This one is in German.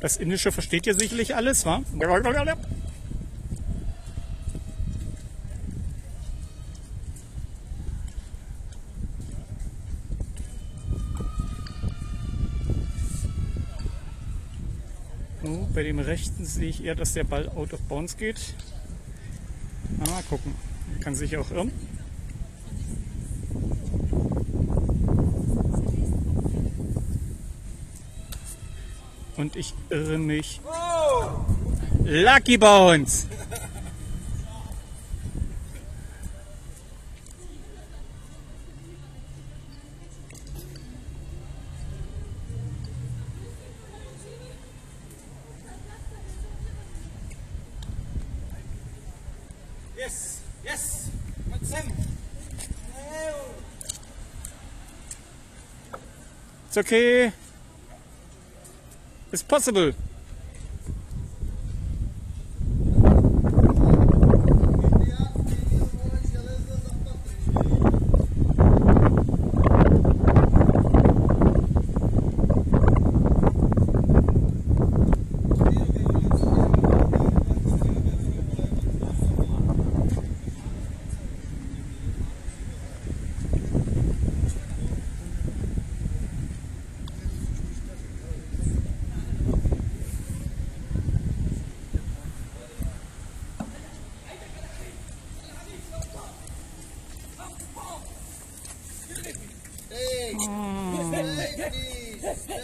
Das Indische versteht ihr sicherlich alles, wa? Bei dem rechten sehe ich eher, dass der Ball out of bounds geht. Mal gucken. Kann sich auch irren. Und ich irre mich. Lucky Bounce! Yes, yes. It's okay. It's possible. Nice. Hmm. nice.